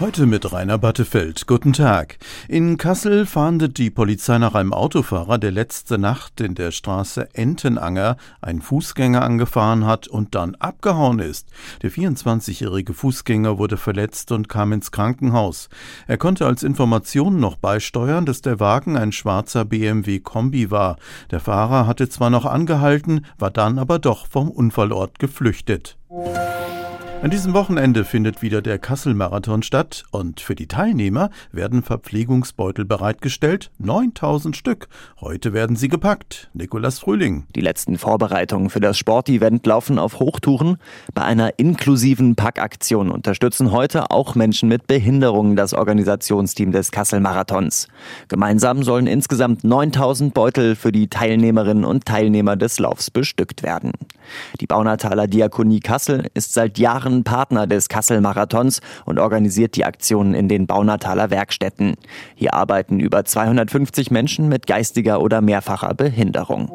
Heute mit Rainer Battefeld. Guten Tag. In Kassel fahndet die Polizei nach einem Autofahrer, der letzte Nacht in der Straße Entenanger einen Fußgänger angefahren hat und dann abgehauen ist. Der 24-jährige Fußgänger wurde verletzt und kam ins Krankenhaus. Er konnte als Information noch beisteuern, dass der Wagen ein schwarzer BMW Kombi war. Der Fahrer hatte zwar noch angehalten, war dann aber doch vom Unfallort geflüchtet. An diesem Wochenende findet wieder der Kassel-Marathon statt und für die Teilnehmer werden Verpflegungsbeutel bereitgestellt, 9000 Stück. Heute werden sie gepackt. Nikolas Frühling. Die letzten Vorbereitungen für das Sportevent laufen auf Hochtouren. Bei einer inklusiven Packaktion unterstützen heute auch Menschen mit Behinderungen das Organisationsteam des Kassel-Marathons. Gemeinsam sollen insgesamt 9000 Beutel für die Teilnehmerinnen und Teilnehmer des Laufs bestückt werden. Die Baunataler Diakonie Kassel ist seit Jahren Jahren Partner des Kassel-Marathons und organisiert die Aktionen in den Baunataler Werkstätten. Hier arbeiten über 250 Menschen mit geistiger oder mehrfacher Behinderung.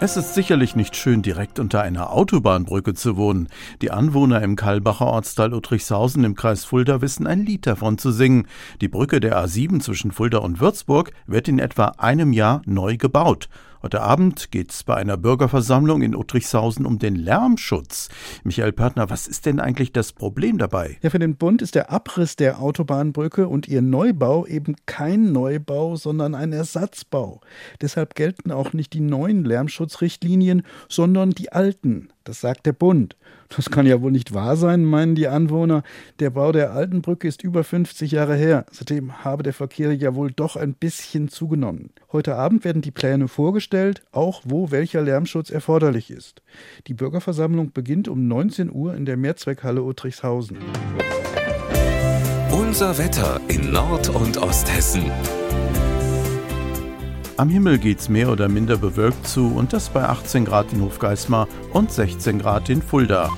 Es ist sicherlich nicht schön, direkt unter einer Autobahnbrücke zu wohnen. Die Anwohner im Kalbacher Ortsteil Uttrichshausen im Kreis Fulda wissen ein Lied davon zu singen. Die Brücke der A7 zwischen Fulda und Würzburg wird in etwa einem Jahr neu gebaut. Heute Abend geht es bei einer Bürgerversammlung in Uttrichshausen um den Lärmschutz. Michael Pörtner, was ist denn eigentlich das Problem dabei? Ja, für den Bund ist der Abriss der Autobahnbrücke und ihr Neubau eben kein Neubau, sondern ein Ersatzbau. Deshalb gelten auch nicht die neuen Lärmschutzrichtlinien, sondern die alten. Das sagt der Bund. Das kann ja wohl nicht wahr sein, meinen die Anwohner. Der Bau der alten Brücke ist über 50 Jahre her. Seitdem habe der Verkehr ja wohl doch ein bisschen zugenommen. Heute Abend werden die Pläne vorgestellt, auch wo welcher Lärmschutz erforderlich ist. Die Bürgerversammlung beginnt um 19 Uhr in der Mehrzweckhalle Uttrichshausen. Unser Wetter in Nord- und Osthessen. Am Himmel geht's mehr oder minder bewölkt zu und das bei 18 Grad in Hofgeismar und 16 Grad in Fulda.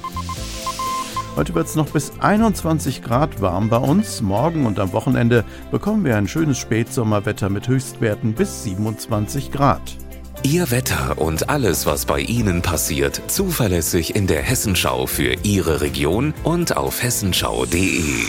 Heute wird es noch bis 21 Grad warm bei uns. Morgen und am Wochenende bekommen wir ein schönes Spätsommerwetter mit Höchstwerten bis 27 Grad. Ihr Wetter und alles, was bei Ihnen passiert, zuverlässig in der Hessenschau für Ihre Region und auf hessenschau.de.